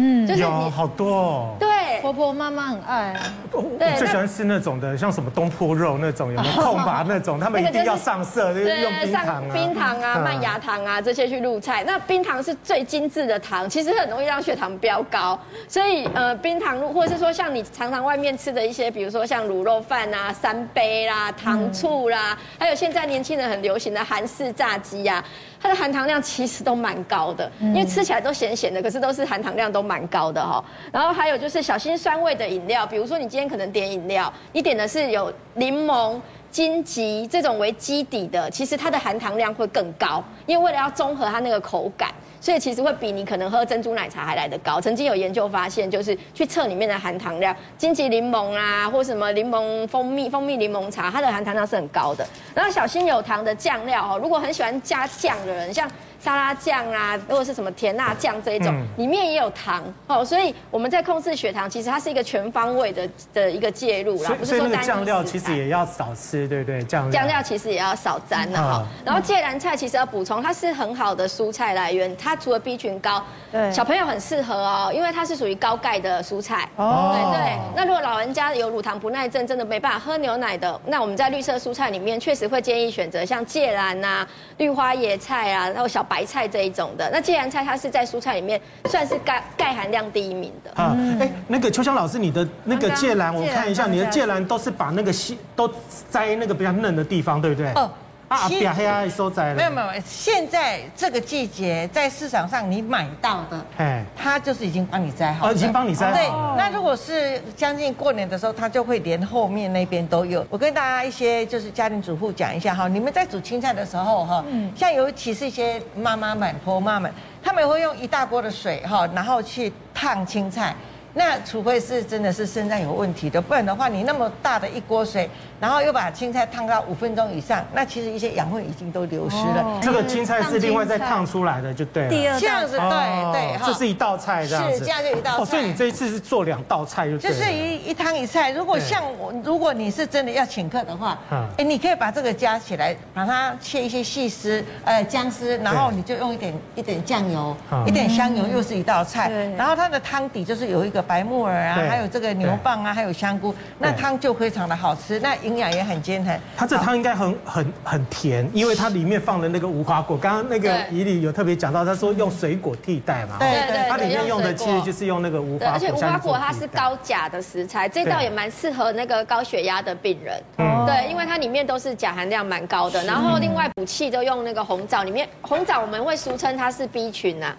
嗯，就是有好多哦。对，婆婆妈妈很爱啊。我最喜欢吃那种的，像什么东坡肉那种，有没有空吧那种？[laughs] 他们一定要上色，就是用冰糖啊、冰糖啊、麦芽糖啊这些去入菜。那冰糖是最精致的糖，其实很容易让血糖飙高。所以呃，冰糖入，或者是说像你常常外面吃的一些，比如说像卤肉饭啊、三杯啦、糖醋啦，还有现在年轻人很流行的韩式炸鸡呀。它的含糖量其实都蛮高的，因为吃起来都咸咸的，可是都是含糖量都蛮高的哈。然后还有就是小心酸味的饮料，比如说你今天可能点饮料，你点的是有柠檬、金桔这种为基底的，其实它的含糖量会更高，因为为了要综合它那个口感。所以其实会比你可能喝珍珠奶茶还来得高。曾经有研究发现，就是去测里面的含糖量，金桔柠檬啊，或什么柠檬蜂蜜、蜂蜜柠檬茶，它的含糖量是很高的。然后小心有糖的酱料哦，如果很喜欢加酱的人，像。沙拉酱啊，或者是什么甜辣酱这一种，里面也有糖哦，所以我们在控制血糖，其实它是一个全方位的的一个介入啦，不是说单。酱料其实也要少吃，对不对？酱酱料其实也要少沾的哈。然后芥蓝菜其实要补充，它是很好的蔬菜来源，它除了 B 群高，对小朋友很适合哦，因为它是属于高钙的蔬菜。哦，对对。那如果老人家有乳糖不耐症，真的没办法喝牛奶的，那我们在绿色蔬菜里面确实会建议选择像芥蓝啊、绿花椰菜啊，然后小。白菜这一种的，那芥蓝菜它是在蔬菜里面算是钙钙含量第一名的。啊，哎，那个秋香老师，你的那个芥蓝，我看一下，你的芥蓝都是把那个细都摘那个比较嫩的地方，对不对？哦。啊，比黑啊，收窄了。没有没有，现在这个季节在市场上你买到的，哎，它就是已经帮你摘好了。哦，已经帮你摘好了。对，那如果是将近过年的时候，它就会连后面那边都有。我跟大家一些就是家庭主妇讲一下哈，你们在煮青菜的时候哈，嗯，像尤其是一些妈妈们、婆妈们，他们会用一大锅的水哈，然后去烫青菜。那除非是真的是肾脏有问题的，不然的话，你那么大的一锅水，然后又把青菜烫到五分钟以上，那其实一些养分已经都流失了。哦、这个青菜是另外再烫出来的，就对了。第二这样子，对对，这是一道菜，这样子。是这样就一道菜。哦，所以你这一次是做两道菜就对。就是一一汤一菜。如果像我，如果你是真的要请客的话，哎，你可以把这个加起来，把它切一些细丝，呃，姜丝，然后你就用一点一点酱油，一点香油，又是一道菜。然后它的汤底就是有一个白木耳啊，还有这个牛蒡啊，还有香菇，那汤就非常的好吃，那营养也很均衡。它这汤应该很很很甜，因为它里面放的那个无花果，刚刚那个怡里有特别讲到，他说用水果替代嘛，对对，它里面用的其实就是用那个无花果，而且无花果它是高钾的食材，这道也蛮适合那个高血压的病人，对，因为它里面都是钾含量蛮高的，然后另外补气都用那个红枣，里面红枣我们会俗称它是 B 群呐。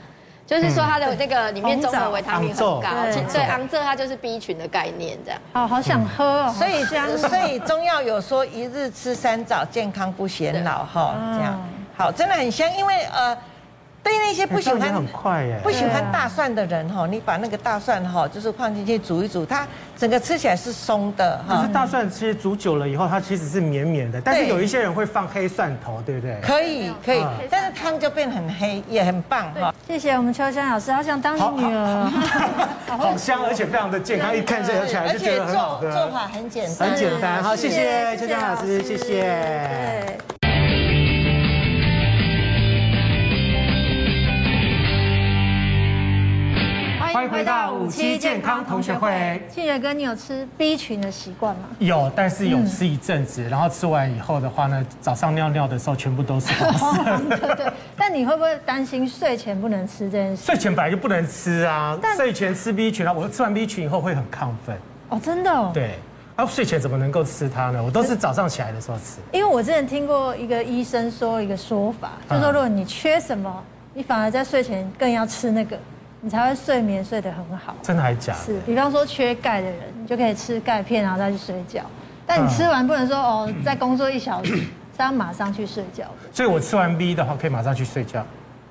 就是说它的那个里面综合维他命很高，对，昂这它就是 B 群的概念这样。哦好想喝哦，所以这样，[laughs] 所以中药有说一日吃三枣，健康不显老哈，这样。好，真的很香，因为呃。对那些不喜欢很快耶，不喜欢大蒜的人哈，你把那个大蒜哈，就是放进去煮一煮，它整个吃起来是松的哈。可是大蒜其实煮久了以后，它其实是绵绵的。但是有一些人会放黑蒜头，对不对？可以可以，但是汤就变很黑，也很棒哈。谢谢我们秋香老师，好想当你女儿。[laughs] 好香，而且非常的健康，一看这起来就觉得很好喝。做法很简单，很简单。好，谢谢秋香老师，谢谢。欢迎回到五期健康同学会。庆学哥，你有吃 B 群的习惯吗？有，但是有吃一阵子，然后吃完以后的话呢，早上尿尿的时候全部都是黄色。[laughs] 对对。但你会不会担心睡前不能吃这件事？睡前本来就不能吃啊。睡前吃 B 群啊，我吃完 B 群以后会很亢奋。哦，真的哦。对。啊，睡前怎么能够吃它呢？我都是早上起来的时候吃。因为我之前听过一个医生说一个说法，就是说如果你缺什么，你反而在睡前更要吃那个。你才会睡眠睡得很好，真的还假的？是，比方说缺钙的人，你就可以吃钙片，然后再去睡觉。但你吃完不能说哦，再工作一小时，[coughs] 是要马上去睡觉。所以我吃完 B 的话，可以马上去睡觉。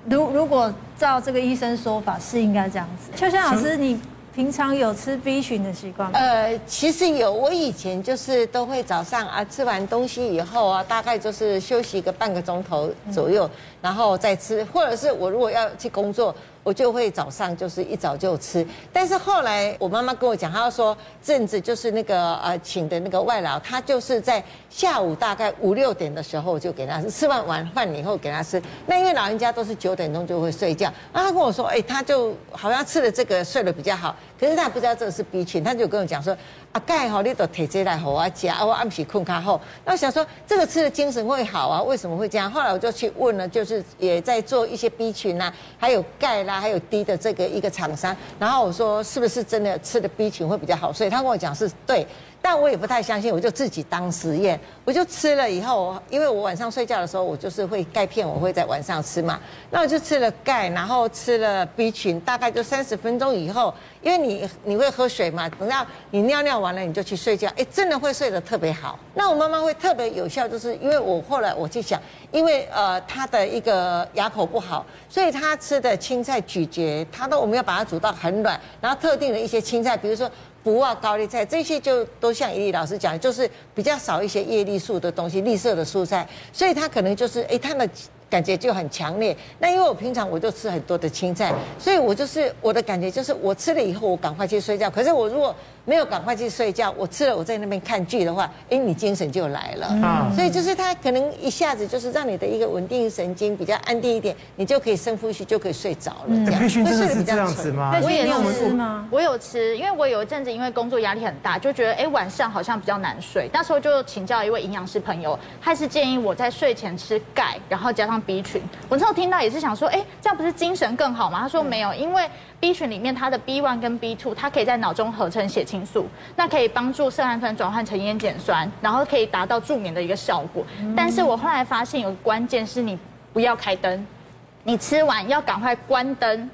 如如果照这个医生说法，是应该这样子。秋香老师，你平常有吃 B 群的习惯吗？呃，其实有，我以前就是都会早上啊吃完东西以后啊，大概就是休息个半个钟头左右，然后再吃，或者是我如果要去工作。我就会早上就是一早就吃，但是后来我妈妈跟我讲，她说阵子就是那个呃请的那个外劳，他就是在下午大概五六点的时候就给他吃，吃完晚饭以后给他吃。那因为老人家都是九点钟就会睡觉，然后，他跟我说，哎，他就好像吃了这个睡得比较好，可是他不知道这个是 B 群，他就跟我讲说。啊，钙吼，你都提这来给我吃，我暗时困较好。那我想说，这个吃的精神会好啊？为什么会这样？后来我就去问了，就是也在做一些 B 群啊，还有钙啦，还有 D 的这个一个厂商。然后我说，是不是真的吃的 B 群会比较好？所以他跟我讲是对。但我也不太相信，我就自己当实验，我就吃了以后，因为我晚上睡觉的时候，我就是会钙片，我会在晚上吃嘛，那我就吃了钙，然后吃了 B 群，大概就三十分钟以后，因为你你会喝水嘛，等到你尿尿完了，你就去睡觉，哎，真的会睡得特别好。那我妈妈会特别有效，就是因为我后来我去想，因为呃她的一个牙口不好，所以她吃的青菜咀嚼，她都我们要把它煮到很软，然后特定的一些青菜，比如说。不啊，高丽菜这些就都像怡丽老师讲，就是比较少一些叶绿素的东西，绿色的蔬菜，所以它可能就是哎，它的感觉就很强烈。那因为我平常我就吃很多的青菜，所以我就是我的感觉就是我吃了以后，我赶快去睡觉。可是我如果没有赶快去睡觉，我吃了我在那边看剧的话，哎，你精神就来了。啊，所以就是它可能一下子就是让你的一个稳定神经比较安定一点，你就可以深呼吸，就可以睡着了。这样，培训真的是这样子吗？我也有吃吗？我有吃，因为我有一阵子因为工作压力很大，就觉得哎晚上好像比较难睡。那时候就请教一位营养师朋友，他是建议我在睡前吃钙，然后加上 B 群。我那时候听到也是想说，哎，这样不是精神更好吗？他说没有，因为 B 群里面它的 B one 跟 B two，它可以在脑中合成血清素，那可以帮助色氨酸转换成烟碱酸，然后可以达到助眠的一个效果。但是我后来发现有个关键是你不要开灯，你吃完要赶快关灯。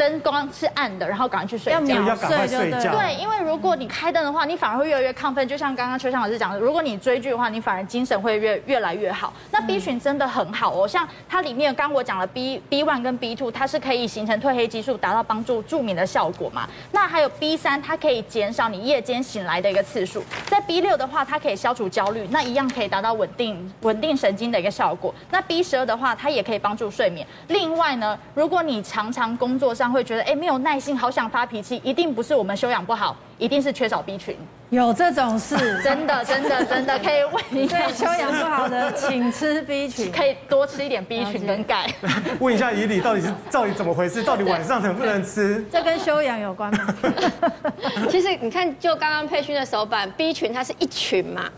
灯光是暗的，然后赶快去睡觉。要秒睡就对。对，因为如果你开灯的话，你反而会越来越亢奋。就像刚刚秋香老师讲的，如果你追剧的话，你反而精神会越越来越好。那 B 群真的很好哦，像它里面刚刚我讲了 B B one 跟 B two，它是可以形成褪黑激素，达到帮助助眠的效果嘛。那还有 B 三，它可以减少你夜间醒来的一个次数。在 B 六的话，它可以消除焦虑，那一样可以达到稳定稳定神经的一个效果。那 B 十二的话，它也可以帮助睡眠。另外呢，如果你常常工作上方会觉得，哎，没有耐心，好想发脾气，一定不是我们修养不好，一定是缺少 B 群。有这种事，[laughs] 真的真的真的 [laughs] 可以问一下修养不好的，请吃 B 群，[laughs] 可以多吃一点 B 群跟钙。问一下以里，到底是到底怎么回事？到底晚上能不能吃？这跟修养有关吗？其实你看，就刚刚佩勋的手板，B 群它是一群嘛。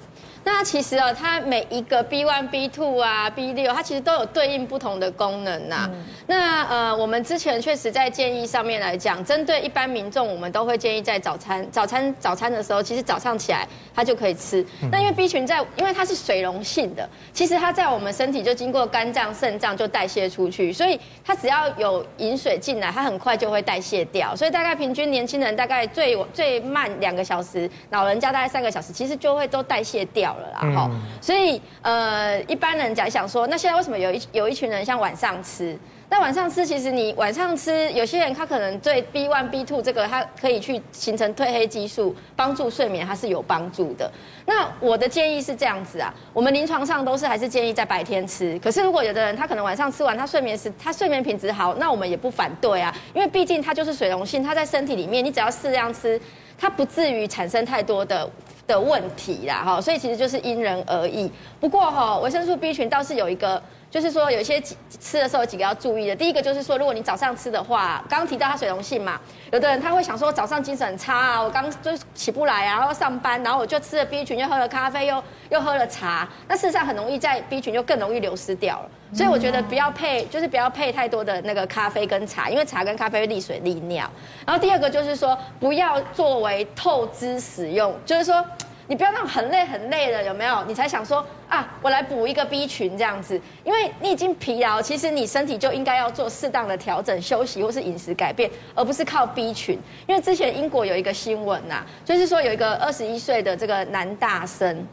那其实哦，它每一个 B one、B two 啊、B 六，它其实都有对应不同的功能呐。嗯、那呃，我们之前确实在建议上面来讲，针对一般民众，我们都会建议在早餐、早餐、早餐的时候，其实早上起来它就可以吃。那因为 B 群在，因为它是水溶性的，其实它在我们身体就经过肝脏、肾脏就代谢出去，所以它只要有饮水进来，它很快就会代谢掉。所以大概平均年轻人大概最最慢两个小时，老人家大概三个小时，其实就会都代谢掉。了啦，哈，所以呃，一般人讲想说，那现在为什么有一有一群人像晚上吃？那晚上吃，其实你晚上吃，有些人他可能对 B one B two 这个，他可以去形成褪黑激素，帮助睡眠，它是有帮助的。那我的建议是这样子啊，我们临床上都是还是建议在白天吃。可是如果有的人他可能晚上吃完，他睡眠时他睡眠品质好，那我们也不反对啊，因为毕竟它就是水溶性，它在身体里面，你只要适量吃，它不至于产生太多的。的问题啦，哈，所以其实就是因人而异。不过哈，维生素 B 群倒是有一个，就是说有一些吃的时候有几个要注意的。第一个就是说，如果你早上吃的话，刚刚提到它水溶性嘛，有的人他会想说早上精神很差啊，我刚就起不来啊，然后上班，然后我就吃了 B 群，又喝了咖啡，又又喝了茶，那事实上很容易在 B 群就更容易流失掉了。所以我觉得不要配，就是不要配太多的那个咖啡跟茶，因为茶跟咖啡利水利尿。然后第二个就是说，不要作为透支使用，就是说你不要那种很累很累的，有没有？你才想说啊，我来补一个 B 群这样子，因为你已经疲劳，其实你身体就应该要做适当的调整、休息或是饮食改变，而不是靠 B 群。因为之前英国有一个新闻呐，就是说有一个二十一岁的这个男大生，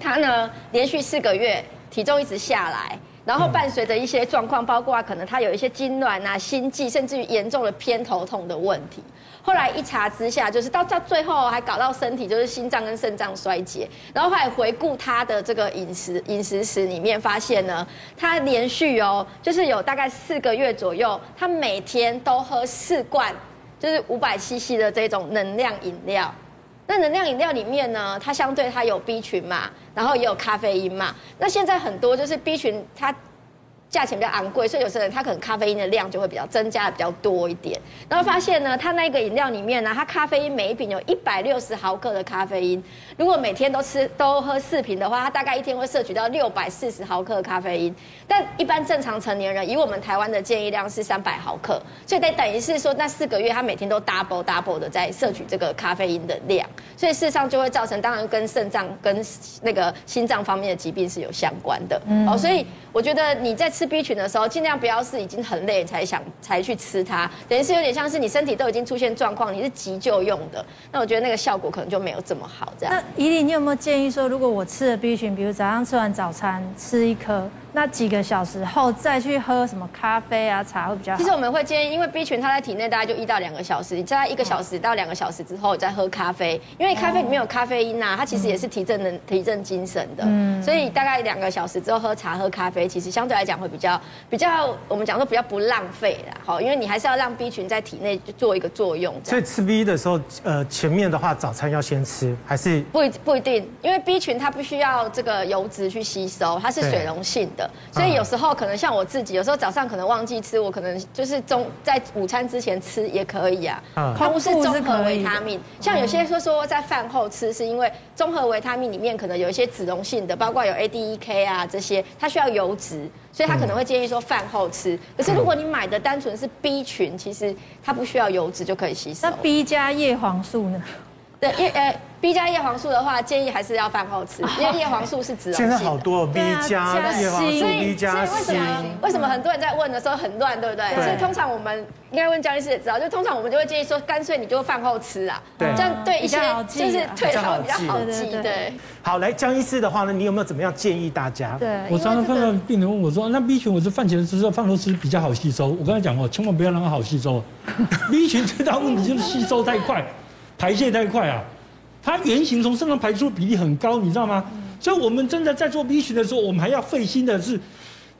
他呢连续四个月体重一直下来。然后伴随着一些状况，包括可能他有一些痉挛啊、心悸，甚至于严重的偏头痛的问题。后来一查之下，就是到到最后还搞到身体就是心脏跟肾脏衰竭。然后后来回顾他的这个饮食饮食史里面，发现呢，他连续哦，就是有大概四个月左右，他每天都喝四罐，就是五百 CC 的这种能量饮料。那能量饮料里面呢，它相对它有 B 群嘛，然后也有咖啡因嘛。那现在很多就是 B 群它。价钱比较昂贵，所以有些人他可能咖啡因的量就会比较增加的比较多一点。然后发现呢，他那个饮料里面呢，他咖啡因每一瓶有一百六十毫克的咖啡因。如果每天都吃都喝四瓶的话，他大概一天会摄取到六百四十毫克的咖啡因。但一般正常成年人，以我们台湾的建议量是三百毫克，所以得等于是说那四个月他每天都 double double 的在摄取这个咖啡因的量，所以事实上就会造成，当然跟肾脏跟那个心脏方面的疾病是有相关的。嗯，哦，所以我觉得你在吃 B 群的时候，尽量不要是已经很累才想才去吃它，等于是有点像是你身体都已经出现状况，你是急救用的，那我觉得那个效果可能就没有这么好。这样，那怡丽，你有没有建议说，如果我吃了 B 群，比如早上吃完早餐吃一颗？那几个小时后再去喝什么咖啡啊茶会比较好。其实我们会建议，因为 B 群它在体内大概就一到两个小时，你在一个小时到两个小时之后再喝咖啡，因为咖啡里面有咖啡因呐，它其实也是提振能提振精神的。嗯。所以大概两个小时之后喝茶喝咖啡，其实相对来讲会比较比较，我们讲说比较不浪费啦。好，因为你还是要让 B 群在体内做一个作用。所以吃 B 的时候，呃，前面的话早餐要先吃还是？不一不一定，因为 B 群它不需要这个油脂去吸收，它是水溶性的，所以有时候。可能像我自己，有时候早上可能忘记吃，我可能就是中在午餐之前吃也可以啊。它不是综合维他命，像有些说说在饭后吃，是因为综合维他命里面可能有一些脂溶性的，包括有 A、D、E、K 啊这些，它需要油脂，所以他可能会建议说饭后吃。可是如果你买的单纯是 B 群，其实它不需要油脂就可以吸收。那 B 加叶黄素呢？对，叶呃。B 加叶黄素的话，建议还是要饭后吃，因为叶黄素是脂溶性。现在好多 B 加叶黄素，B 加 C。所以为什么为什么很多人在问的时候很乱，对不对？所以通常我们应该问江医师也知道，就通常我们就会建议说，干脆你就饭后吃啊，这样对一些就是退烧比较好记。对。好，来江医师的话呢，你有没有怎么样建议大家？对，我常常碰到病人问我说，那 B 群我是饭前吃，饭后吃比较好吸收。我刚才讲过，千万不要让它好吸收。[laughs] B 群最大问题就是吸收太快，排泄太快啊。它原型从身上排出的比例很高，你知道吗？所以我们真的在做 B 群的时候，我们还要费心的是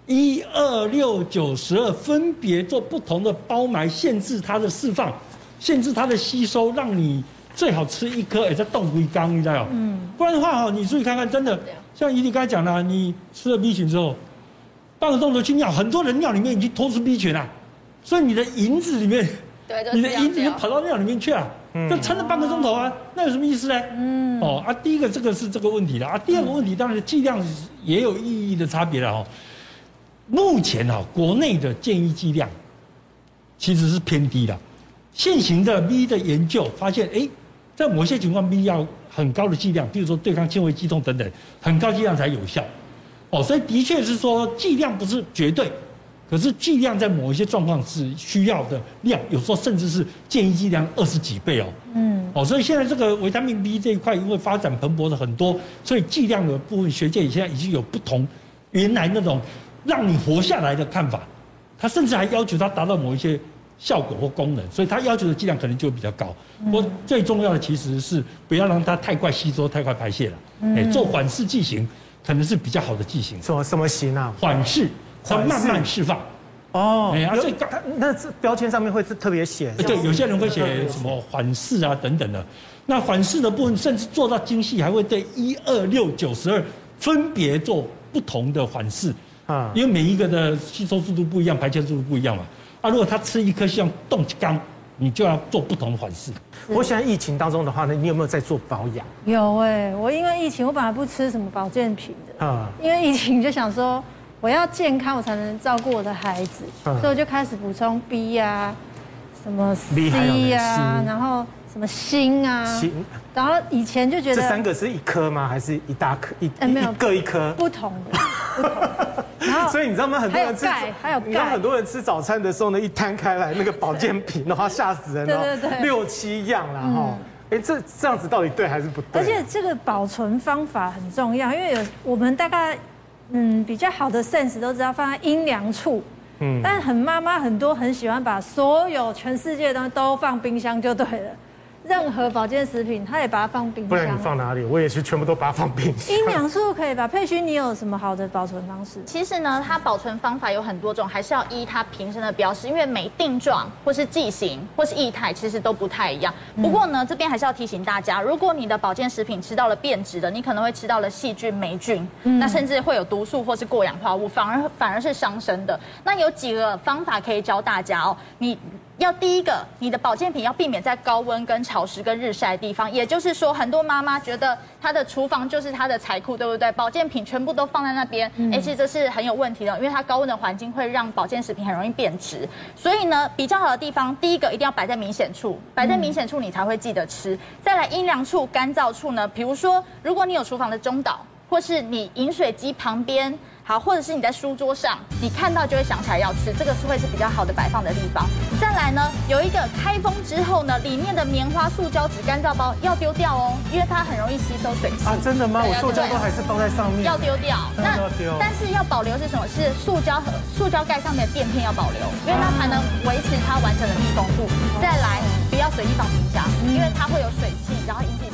一二六九十二分别做不同的包埋，限制它的释放，限制它的吸收，让你最好吃一颗，也在冻龟缸，你知道嗯。不然的话哈，你注意看看，真的，像怡丽刚才讲了，你吃了 B 群之后，半个钟头去尿，很多人尿里面已经脱出 B 群了，所以你的银子里面，对，你的银子就跑到尿里面去了，就撑了半个钟头啊，那有什么意思呢？嗯。哦啊，第一个这个是这个问题了啊，第二个问题当然剂量也有意义的差别了哦。目前啊，国内的建议剂量其实是偏低的。现行的 V 的研究发现，哎，在某些情况，V 要很高的剂量，比如说对抗纤维肌痛等等，很高剂量才有效。哦，所以的确是说剂量不是绝对，可是剂量在某一些状况是需要的量，有时候甚至是建议剂量二十几倍哦。嗯。哦，所以现在这个维他命 B 这一块，因为发展蓬勃的很多，所以剂量的部分，学界现在已经有不同原来那种。让你活下来的看法，他甚至还要求它达到某一些效果或功能，所以它要求的剂量可能就会比较高。我最重要的其实是不要让它太快吸收、太快排泄了。哎，做缓释剂型可能是比较好的剂型。什么什么型啊？缓释，它慢慢释放。哦，哎，而且那这标签上面会是特别写。对，有些人会写什么缓释啊等等的。那缓释的部分甚至做到精细，还会对一二六九十二分别做不同的缓释。啊，因为每一个的吸收速度不一样，排泄速度不一样嘛。啊，如果他吃一颗像冻缸，你就要做不同的缓释。我想在疫情当中的话呢，你有没有在做保养？有哎，我因为疫情，我本来不吃什么保健品的。啊，因为疫情就想说，我要健康，我才能照顾我的孩子，所以我就开始补充 B 呀，什么 C 呀，然后。什么锌啊？锌。然后以前就觉得这三个是一颗吗？还是一大颗？一没有各一颗。不同的。不同的。[laughs] 然后所以你知道吗？很多人吃还有钙，还有钙。你知道很多人吃早餐的时候呢，一摊开来那个保健品的话，吓死人了。对对对。六七样了哈。哎，这这样子到底对还是不对？而且这个保存方法很重要，因为有我们大概嗯比较好的 sense 都知道放在阴凉处。嗯。但很妈妈很多很喜欢把所有全世界的东西都放冰箱就对了。任何保健食品，他也把它放冰箱。不然你放哪里？我也是全部都把它放冰箱。阴凉处可以吧？佩勋，你有什么好的保存方式？其实呢，它保存方法有很多种，还是要依它瓶身的标识，因为每定状或是剂型或是液态，其实都不太一样。不过呢，这边还是要提醒大家，如果你的保健食品吃到了变质的，你可能会吃到了细菌、霉菌，那甚至会有毒素或是过氧化物，反而反而是伤身的。那有几个方法可以教大家哦，你。要第一个，你的保健品要避免在高温、跟潮湿、跟日晒的地方。也就是说，很多妈妈觉得她的厨房就是她的财库，对不对？保健品全部都放在那边，哎，其实这是很有问题的，因为它高温的环境会让保健食品很容易变质。所以呢，比较好的地方，第一个一定要摆在明显处，摆在明显处你才会记得吃。再来阴凉处、干燥处呢，比如说，如果你有厨房的中岛，或是你饮水机旁边。好，或者是你在书桌上，你看到就会想起来要吃，这个是会是比较好的摆放的地方。再来呢，有一个开封之后呢，里面的棉花塑胶纸干燥包要丢掉哦，因为它很容易吸收水汽。啊，真的吗？我塑胶都还是包在上面。要丢掉。那但是要保留是什么？是塑胶盒、塑胶盖上面的垫片要保留，因为它才能维持它完整的密封度。再来，不要随意放冰箱，因为它会有水汽，然后引起。